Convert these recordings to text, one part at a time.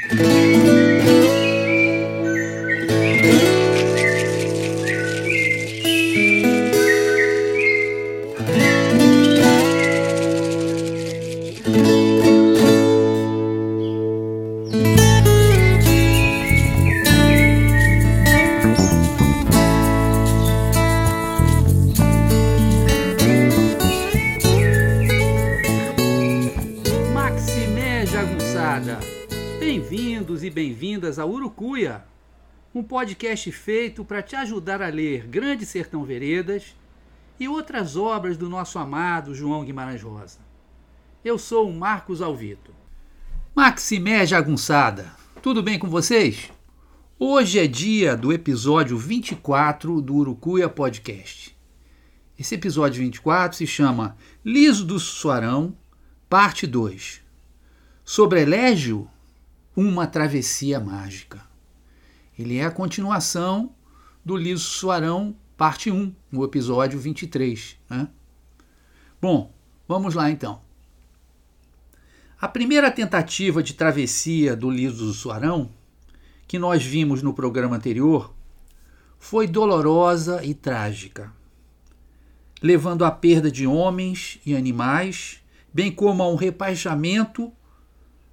Maximé podcast feito para te ajudar a ler Grande Sertão Veredas e outras obras do nosso amado João Guimarães Rosa. Eu sou o Marcos Alvito. Maximé Jagunçada, tudo bem com vocês? Hoje é dia do episódio 24 do Urucuia Podcast. Esse episódio 24 se chama Liso do Suarão, parte 2. Sobre Elégio, uma travessia mágica. Ele é a continuação do Liso Suarão, parte 1, no episódio 23. Né? Bom, vamos lá então. A primeira tentativa de travessia do Liso Suarão, que nós vimos no programa anterior, foi dolorosa e trágica, levando à perda de homens e animais, bem como a um repaixamento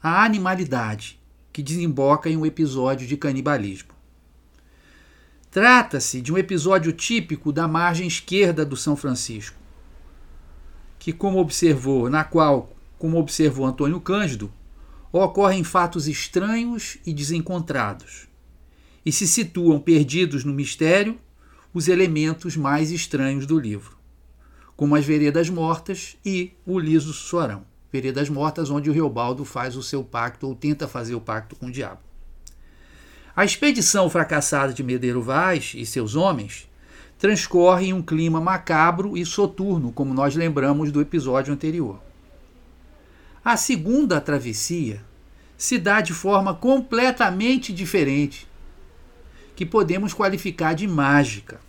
à animalidade, que desemboca em um episódio de canibalismo. Trata-se de um episódio típico da margem esquerda do São Francisco, que, como observou, na qual, como observou Antônio Cândido, ocorrem fatos estranhos e desencontrados, e se situam perdidos no mistério os elementos mais estranhos do livro, como as veredas mortas e o liso suarão. Veredas mortas, onde o Reobaldo faz o seu pacto ou tenta fazer o pacto com o diabo. A expedição fracassada de Medeiro Vaz e seus homens transcorre em um clima macabro e soturno, como nós lembramos do episódio anterior. A segunda travessia se dá de forma completamente diferente, que podemos qualificar de mágica.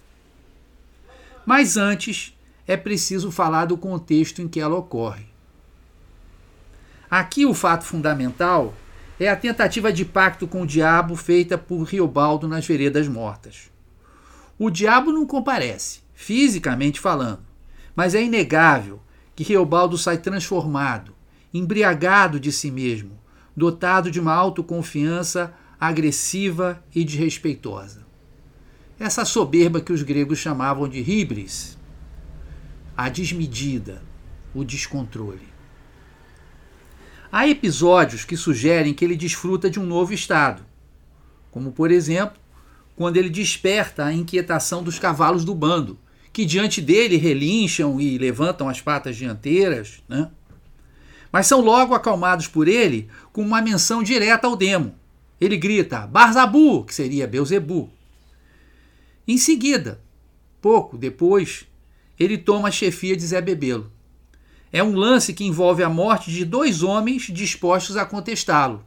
Mas antes é preciso falar do contexto em que ela ocorre. Aqui o fato fundamental é a tentativa de pacto com o diabo feita por Riobaldo nas Veredas Mortas. O diabo não comparece, fisicamente falando, mas é inegável que Riobaldo sai transformado, embriagado de si mesmo, dotado de uma autoconfiança agressiva e desrespeitosa. Essa soberba que os gregos chamavam de hibris, a desmedida, o descontrole. Há episódios que sugerem que ele desfruta de um novo estado, como por exemplo, quando ele desperta a inquietação dos cavalos do bando, que diante dele relincham e levantam as patas dianteiras, né? mas são logo acalmados por ele com uma menção direta ao demo. Ele grita Barzabu, que seria Beuzebu. Em seguida, pouco depois, ele toma a chefia de Zé Bebelo. É um lance que envolve a morte de dois homens dispostos a contestá-lo.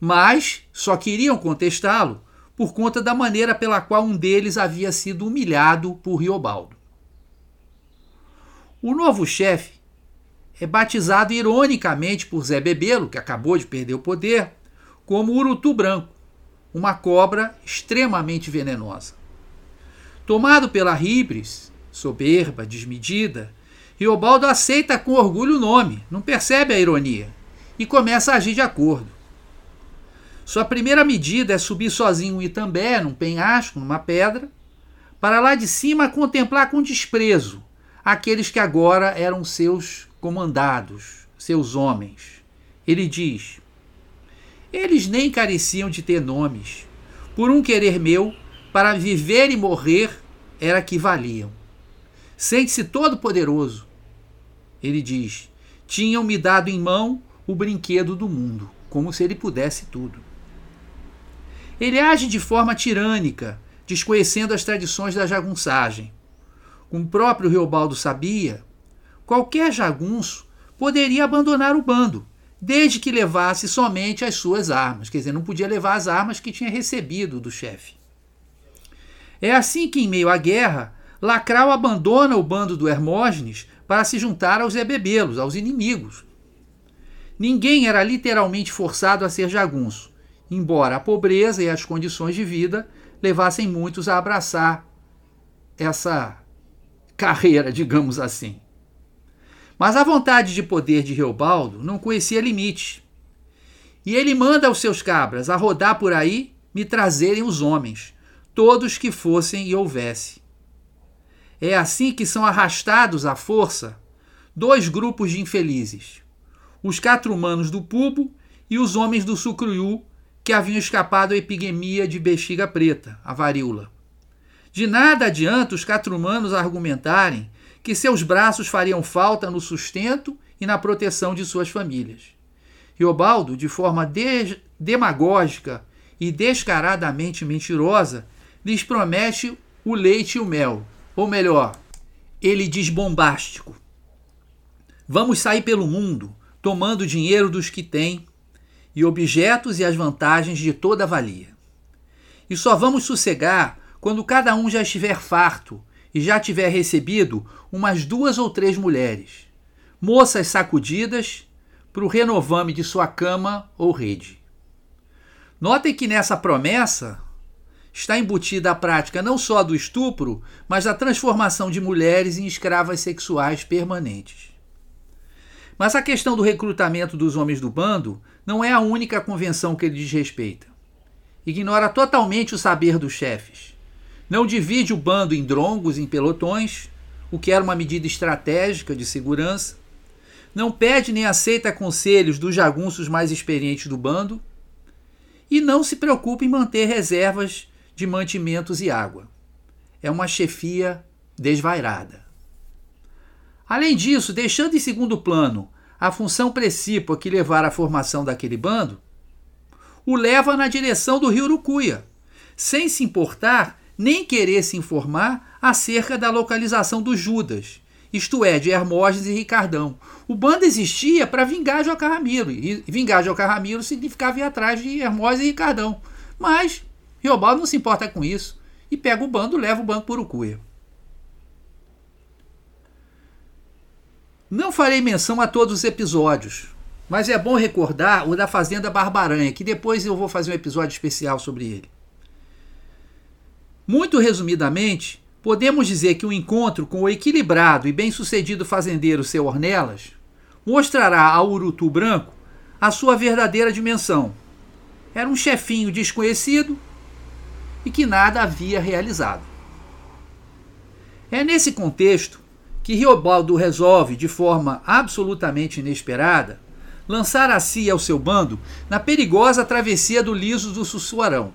Mas só queriam contestá-lo por conta da maneira pela qual um deles havia sido humilhado por Riobaldo. O novo chefe é batizado ironicamente por Zé Bebelo, que acabou de perder o poder, como Urutu Branco, uma cobra extremamente venenosa. Tomado pela ribres, soberba, desmedida, Riobaldo aceita com orgulho o nome, não percebe a ironia, e começa a agir de acordo. Sua primeira medida é subir sozinho um Itambé, num penhasco, numa pedra, para lá de cima contemplar com desprezo aqueles que agora eram seus comandados, seus homens. Ele diz: Eles nem careciam de ter nomes. Por um querer meu, para viver e morrer era que valiam. Sente-se todo poderoso, ele diz: Tinham me dado em mão o brinquedo do mundo, como se ele pudesse tudo. Ele age de forma tirânica, desconhecendo as tradições da jagunçagem. Como o próprio Reobaldo sabia, qualquer jagunço poderia abandonar o bando, desde que levasse somente as suas armas, quer dizer, não podia levar as armas que tinha recebido do chefe. É assim que, em meio à guerra, Lacral abandona o bando do Hermógenes para se juntar aos Ebebelos, aos inimigos. Ninguém era literalmente forçado a ser jagunço, embora a pobreza e as condições de vida levassem muitos a abraçar essa carreira, digamos assim. Mas a vontade de poder de Reobaldo não conhecia limite. E ele manda aos seus cabras a rodar por aí me trazerem os homens, todos que fossem e houvesse. É assim que são arrastados à força dois grupos de infelizes: os catrumanos do Pubo e os homens do Sucruiú, que haviam escapado à epidemia de bexiga preta, a varíola. De nada adianta os catrumanos argumentarem que seus braços fariam falta no sustento e na proteção de suas famílias. Riobaldo, de forma de demagógica e descaradamente mentirosa, lhes promete o leite e o mel. Ou melhor, ele diz bombástico. Vamos sair pelo mundo, tomando dinheiro dos que têm, e objetos e as vantagens de toda a valia. E só vamos sossegar quando cada um já estiver farto e já tiver recebido umas duas ou três mulheres, moças sacudidas para o renovame de sua cama ou rede. Notem que nessa promessa está embutida a prática não só do estupro, mas da transformação de mulheres em escravas sexuais permanentes. Mas a questão do recrutamento dos homens do bando não é a única convenção que ele desrespeita. Ignora totalmente o saber dos chefes. Não divide o bando em drongos, em pelotões, o que era uma medida estratégica de segurança não pede nem aceita conselhos dos jagunços mais experientes do bando e não se preocupa em manter reservas de mantimentos e água. É uma chefia desvairada. Além disso, deixando em segundo plano a função precípua que levar à formação daquele bando, o leva na direção do rio Urucuia, sem se importar nem querer se informar acerca da localização dos Judas, isto é, de Hermógenes e Ricardão. O bando existia para vingar Joca Ramiro, e vingar Joca Ramiro significava ir atrás de Hermógenes e Ricardão. Mas Riobaldo não se importa com isso e pega o bando leva o bando por Urucuia. Não farei menção a todos os episódios, mas é bom recordar o da Fazenda Barbaranha, que depois eu vou fazer um episódio especial sobre ele. Muito resumidamente, Podemos dizer que o encontro com o equilibrado e bem-sucedido fazendeiro seu Ornelas mostrará ao Urutu Branco a sua verdadeira dimensão. Era um chefinho desconhecido e que nada havia realizado. É nesse contexto que Riobaldo resolve, de forma absolutamente inesperada, lançar a si e ao seu bando na perigosa travessia do Liso do Sussuarão,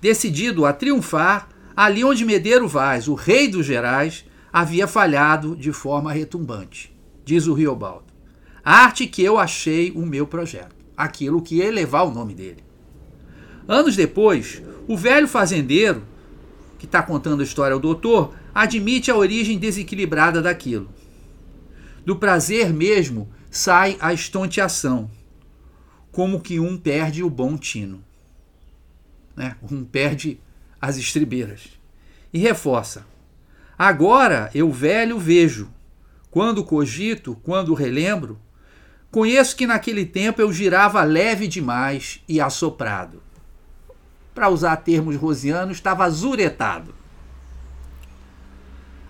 decidido a triunfar ali onde Medeiro Vaz, o rei dos Gerais, havia falhado de forma retumbante, diz o Riobaldo. Arte que eu achei o meu projeto, aquilo que ia elevar o nome dele. Anos depois, o velho fazendeiro, que está contando a história ao doutor, admite a origem desequilibrada daquilo. Do prazer mesmo sai a estonteação, como que um perde o bom tino. Né? Um perde as estribeiras. E reforça: Agora eu velho vejo, quando cogito, quando relembro, conheço que naquele tempo eu girava leve demais e assoprado. Para usar termos rosianos, estava azuretado.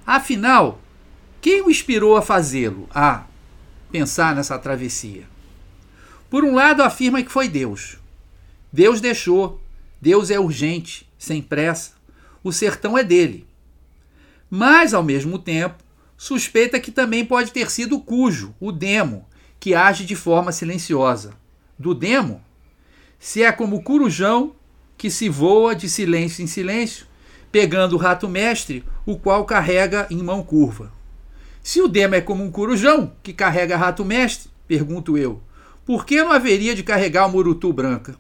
Afinal, quem o inspirou a fazê-lo, a pensar nessa travessia? Por um lado, afirma que foi Deus. Deus deixou, Deus é urgente, sem pressa. O sertão é dele. Mas, ao mesmo tempo, suspeita que também pode ter sido o Cujo, o demo, que age de forma silenciosa. Do demo? Se é como o corujão, que se voa de silêncio em silêncio, pegando o rato mestre, o qual carrega em mão curva. Se o demo é como um corujão, que carrega rato mestre, pergunto eu, por que não haveria de carregar o murutu branca?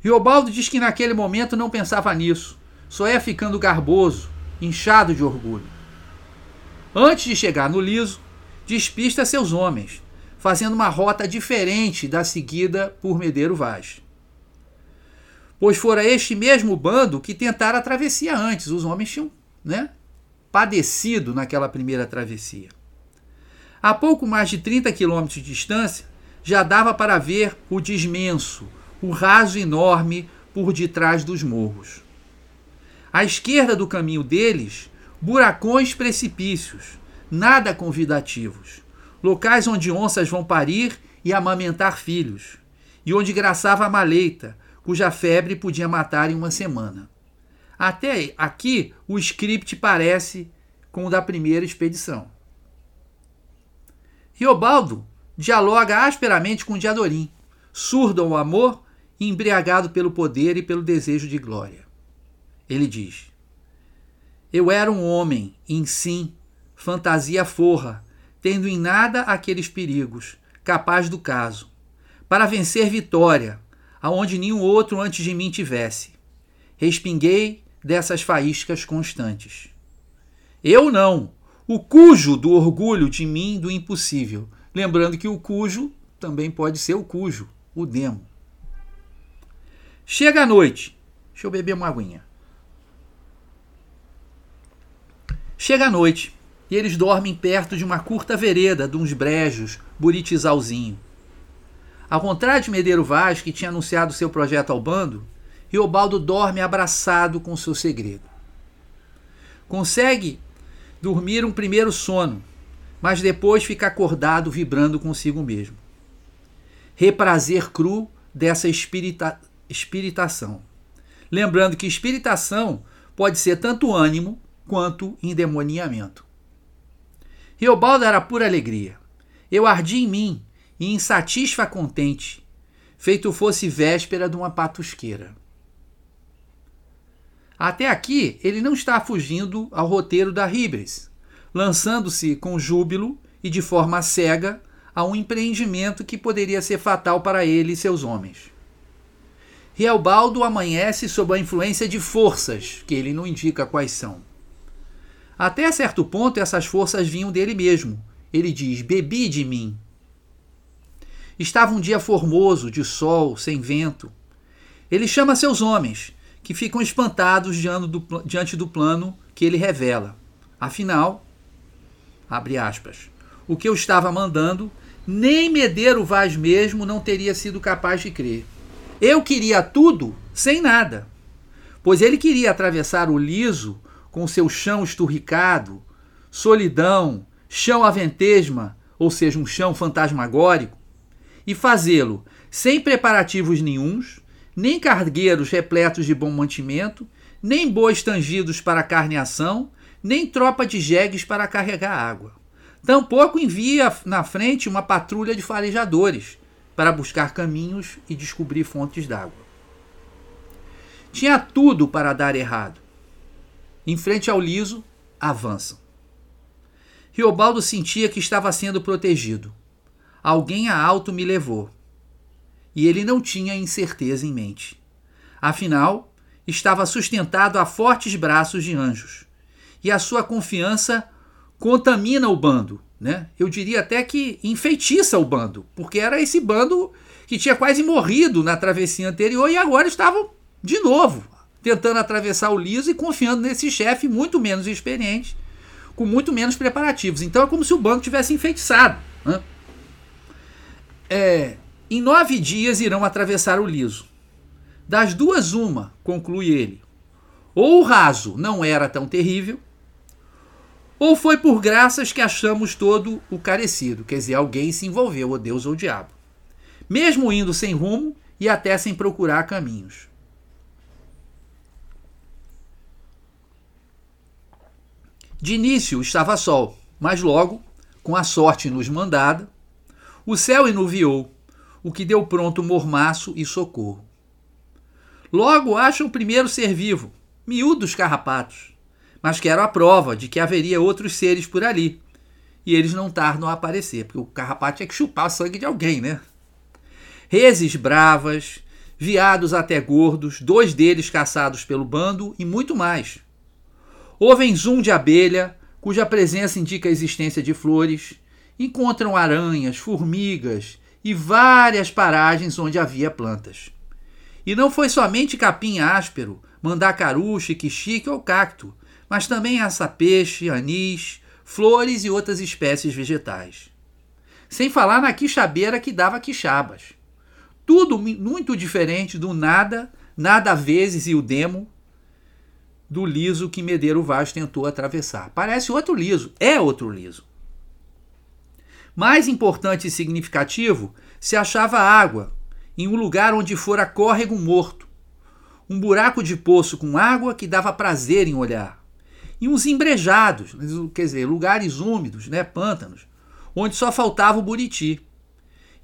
Riobaldo diz que naquele momento não pensava nisso, só ia ficando garboso, inchado de orgulho. Antes de chegar no liso, despista seus homens, fazendo uma rota diferente da seguida por Medeiro Vaz. Pois fora este mesmo bando que tentara a travessia antes, os homens tinham né, padecido naquela primeira travessia. A pouco mais de 30 quilômetros de distância, já dava para ver o desmenso, o raso enorme por detrás dos morros. À esquerda do caminho deles, buracões precipícios, nada convidativos, locais onde onças vão parir e amamentar filhos, e onde graçava a maleita, cuja febre podia matar em uma semana. Até aqui o script parece com o da primeira expedição. Riobaldo dialoga asperamente com Diadorim, surdo ao amor e embriagado pelo poder e pelo desejo de glória. Ele diz: Eu era um homem, em sim, fantasia forra, tendo em nada aqueles perigos, capaz do caso, para vencer vitória, aonde nenhum outro antes de mim tivesse. Respinguei dessas faíscas constantes. Eu não, o cujo do orgulho de mim do impossível, Lembrando que o cujo também pode ser o cujo, o demo. Chega a noite. Deixa eu beber uma aguinha. Chega a noite e eles dormem perto de uma curta vereda de uns brejos, buritizalzinho. Ao contrário de Medeiro Vaz, que tinha anunciado seu projeto ao bando, Riobaldo dorme abraçado com seu segredo. Consegue dormir um primeiro sono, mas depois fica acordado vibrando consigo mesmo. Reprazer cru dessa espirita, espiritação. Lembrando que espiritação pode ser tanto ânimo quanto endemoniamento. Riobaldo era pura alegria. Eu ardi em mim e insatisfa contente, feito fosse véspera de uma patusqueira. Até aqui, ele não está fugindo ao roteiro da Ribes, lançando-se com júbilo e de forma cega a um empreendimento que poderia ser fatal para ele e seus homens. Rialbaldo amanhece sob a influência de forças, que ele não indica quais são. Até certo ponto, essas forças vinham dele mesmo. Ele diz: Bebi de mim. Estava um dia formoso, de sol, sem vento. Ele chama seus homens, que ficam espantados diante do plano que ele revela. Afinal, abre aspas, o que eu estava mandando, nem Medeiro Vaz mesmo não teria sido capaz de crer. Eu queria tudo sem nada, pois ele queria atravessar o liso com seu chão esturricado, solidão, chão aventesma, ou seja, um chão fantasmagórico, e fazê-lo sem preparativos nenhuns, nem cargueiros repletos de bom mantimento, nem bois tangidos para carneação, nem tropa de jegues para carregar água. Tampouco envia na frente uma patrulha de farejadores para buscar caminhos e descobrir fontes d'água. Tinha tudo para dar errado. Em frente ao liso, avançam. Riobaldo sentia que estava sendo protegido. Alguém a alto me levou. E ele não tinha incerteza em mente. Afinal, estava sustentado a fortes braços de anjos e a sua confiança contamina o bando. Né? Eu diria até que enfeitiça o bando, porque era esse bando que tinha quase morrido na travessia anterior e agora estavam de novo tentando atravessar o liso e confiando nesse chefe muito menos experiente, com muito menos preparativos. Então é como se o bando tivesse enfeitiçado. Né? É, em nove dias irão atravessar o liso. Das duas, uma, conclui ele. Ou o raso não era tão terrível, ou foi por graças que achamos todo o carecido, quer dizer, alguém se envolveu, ou Deus ou o diabo. Mesmo indo sem rumo e até sem procurar caminhos. De início estava sol, mas logo, com a sorte nos mandada, o céu enuviou, o que deu pronto mormaço e socorro. Logo acham o primeiro ser vivo, miúdos carrapatos mas que era a prova de que haveria outros seres por ali. E eles não tardam a aparecer, porque o carrapato tinha que chupar o sangue de alguém, né? Reses bravas, viados até gordos, dois deles caçados pelo bando e muito mais. Ouvem zoom de abelha, cuja presença indica a existência de flores, encontram aranhas, formigas e várias paragens onde havia plantas. E não foi somente capim áspero, mandacaru, xique-xique ou cacto, mas também aça-peixe, anis, flores e outras espécies vegetais. Sem falar na quixabeira que dava quixabas. Tudo muito diferente do nada, nada vezes e o demo do liso que Medeiro Vaz tentou atravessar. Parece outro liso, é outro liso. Mais importante e significativo, se achava água, em um lugar onde fora córrego morto. Um buraco de poço com água que dava prazer em olhar. E uns embrejados, quer dizer, lugares úmidos, né, pântanos, onde só faltava o buriti.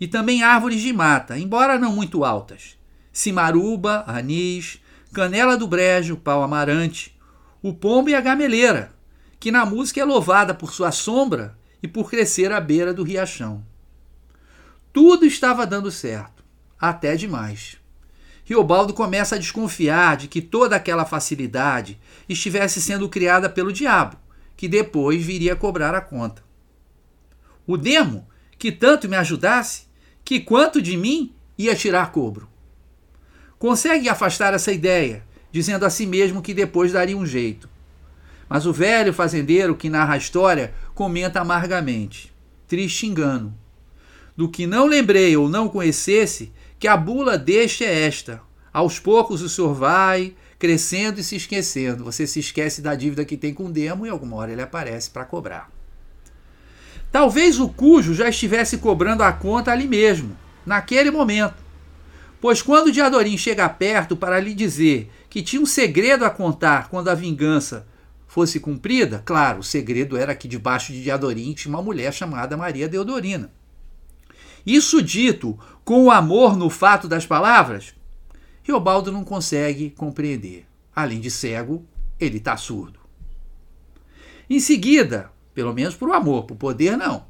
E também árvores de mata, embora não muito altas. Cimaruba, anis, canela do brejo, pau amarante, o pombo e a gameleira, que na música é louvada por sua sombra e por crescer à beira do riachão. Tudo estava dando certo, até demais. Riobaldo começa a desconfiar de que toda aquela facilidade estivesse sendo criada pelo diabo, que depois viria cobrar a conta. O demo, que tanto me ajudasse, que quanto de mim ia tirar cobro. Consegue afastar essa ideia, dizendo a si mesmo que depois daria um jeito. Mas o velho fazendeiro que narra a história comenta amargamente: triste engano. Do que não lembrei ou não conhecesse, que a bula deste é esta. Aos poucos o senhor vai crescendo e se esquecendo. Você se esquece da dívida que tem com o demo e alguma hora ele aparece para cobrar. Talvez o cujo já estivesse cobrando a conta ali mesmo, naquele momento. Pois quando Diadorim chega perto para lhe dizer que tinha um segredo a contar quando a vingança fosse cumprida, claro, o segredo era que debaixo de Diadorim tinha uma mulher chamada Maria Deodorina. Isso dito com o amor no fato das palavras, Riobaldo não consegue compreender. Além de cego, ele está surdo. Em seguida, pelo menos por amor, por poder não.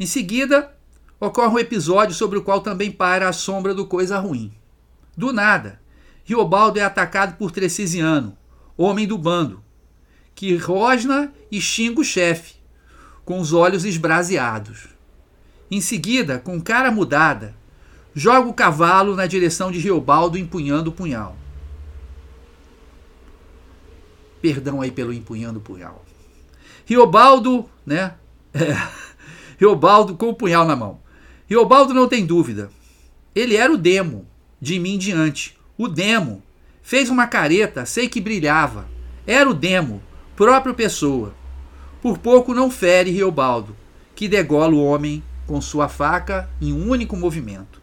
Em seguida, ocorre um episódio sobre o qual também para a sombra do coisa ruim. Do nada, Riobaldo é atacado por Trecisiano, homem do bando, que rosna e xinga o chefe, com os olhos esbraseados. Em seguida, com cara mudada, joga o cavalo na direção de Riobaldo empunhando o punhal. Perdão aí pelo empunhando o punhal. Riobaldo, né? É, Riobaldo com o punhal na mão. Riobaldo não tem dúvida. Ele era o demo, de mim diante. O demo. Fez uma careta, sei que brilhava. Era o demo, próprio pessoa. Por pouco não fere Riobaldo, que degola o homem com sua faca em um único movimento.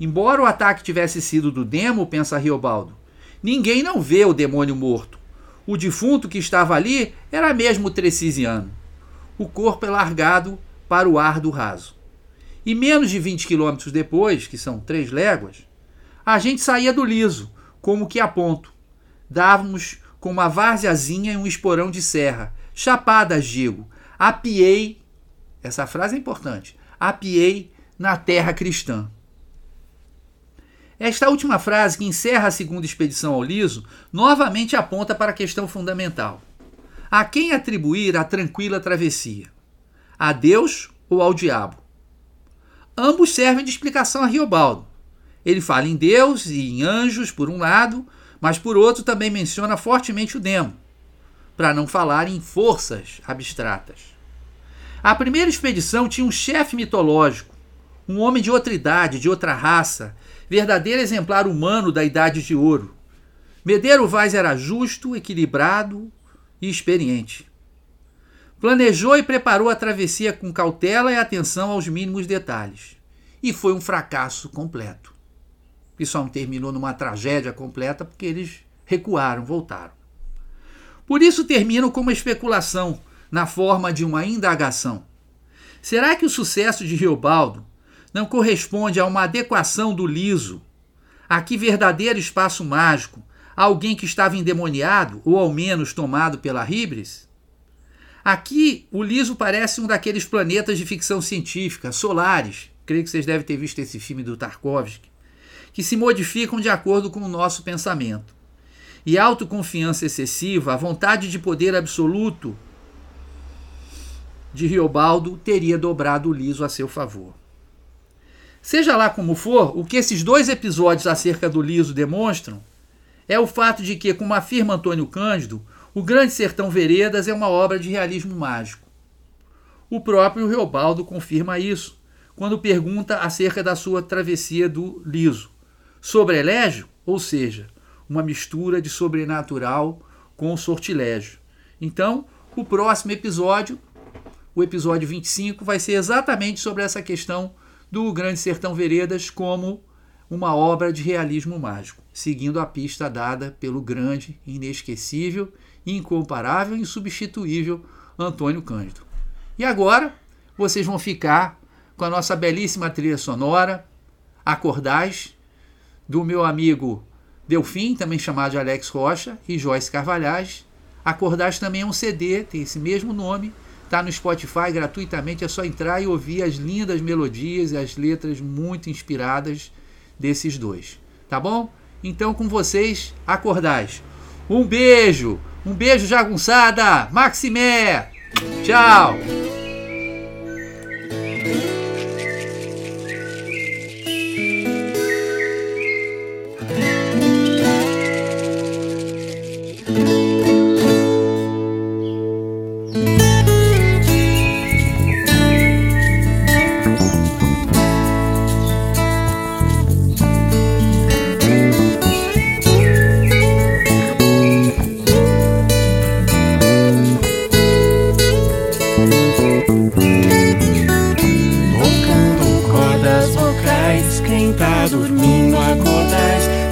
Embora o ataque tivesse sido do demo, pensa Riobaldo, ninguém não vê o demônio morto. O defunto que estava ali era mesmo Trecisiano. O corpo é largado para o ar do raso. E menos de 20 quilômetros depois, que são três léguas, a gente saía do liso, como que a ponto. Dávamos com uma várzeazinha e um esporão de serra. Chapadas, digo. Apiei, essa frase é importante, apiei na terra cristã. Esta última frase, que encerra a segunda expedição ao Liso, novamente aponta para a questão fundamental. A quem atribuir a tranquila travessia? A Deus ou ao diabo? Ambos servem de explicação a Riobaldo. Ele fala em Deus e em anjos, por um lado, mas por outro também menciona fortemente o demo, para não falar em forças abstratas. A primeira expedição tinha um chefe mitológico, um homem de outra idade, de outra raça, verdadeiro exemplar humano da Idade de Ouro. Medeiro Vaz era justo, equilibrado e experiente. Planejou e preparou a travessia com cautela e atenção aos mínimos detalhes. E foi um fracasso completo que só terminou numa tragédia completa porque eles recuaram, voltaram. Por isso terminam com uma especulação na forma de uma indagação. Será que o sucesso de Riobaldo não corresponde a uma adequação do liso, a que verdadeiro espaço mágico, a alguém que estava endemoniado ou ao menos tomado pela ribres? Aqui, o liso parece um daqueles planetas de ficção científica, solares. Creio que vocês devem ter visto esse filme do Tarkovsky que se modificam de acordo com o nosso pensamento. E a autoconfiança excessiva, a vontade de poder absoluto de Riobaldo teria dobrado o liso a seu favor. Seja lá como for, o que esses dois episódios acerca do liso demonstram é o fato de que, como afirma Antônio Cândido, o Grande Sertão Veredas é uma obra de realismo mágico. O próprio Reobaldo confirma isso quando pergunta acerca da sua travessia do liso. Sobrelégio, ou seja, uma mistura de sobrenatural com sortilégio. Então, o próximo episódio, o episódio 25, vai ser exatamente sobre essa questão do Grande Sertão Veredas como uma obra de realismo mágico, seguindo a pista dada pelo grande, inesquecível, incomparável e insubstituível Antônio Cândido. E agora vocês vão ficar com a nossa belíssima trilha sonora, Acordais, do meu amigo Delfim, também chamado de Alex Rocha, e Joyce Carvalhais. Acordais também é um CD, tem esse mesmo nome, está no Spotify gratuitamente, é só entrar e ouvir as lindas melodias e as letras muito inspiradas desses dois. Tá bom? Então com vocês, Acordais. Um beijo, um beijo jagunçada, Maximé! Tchau!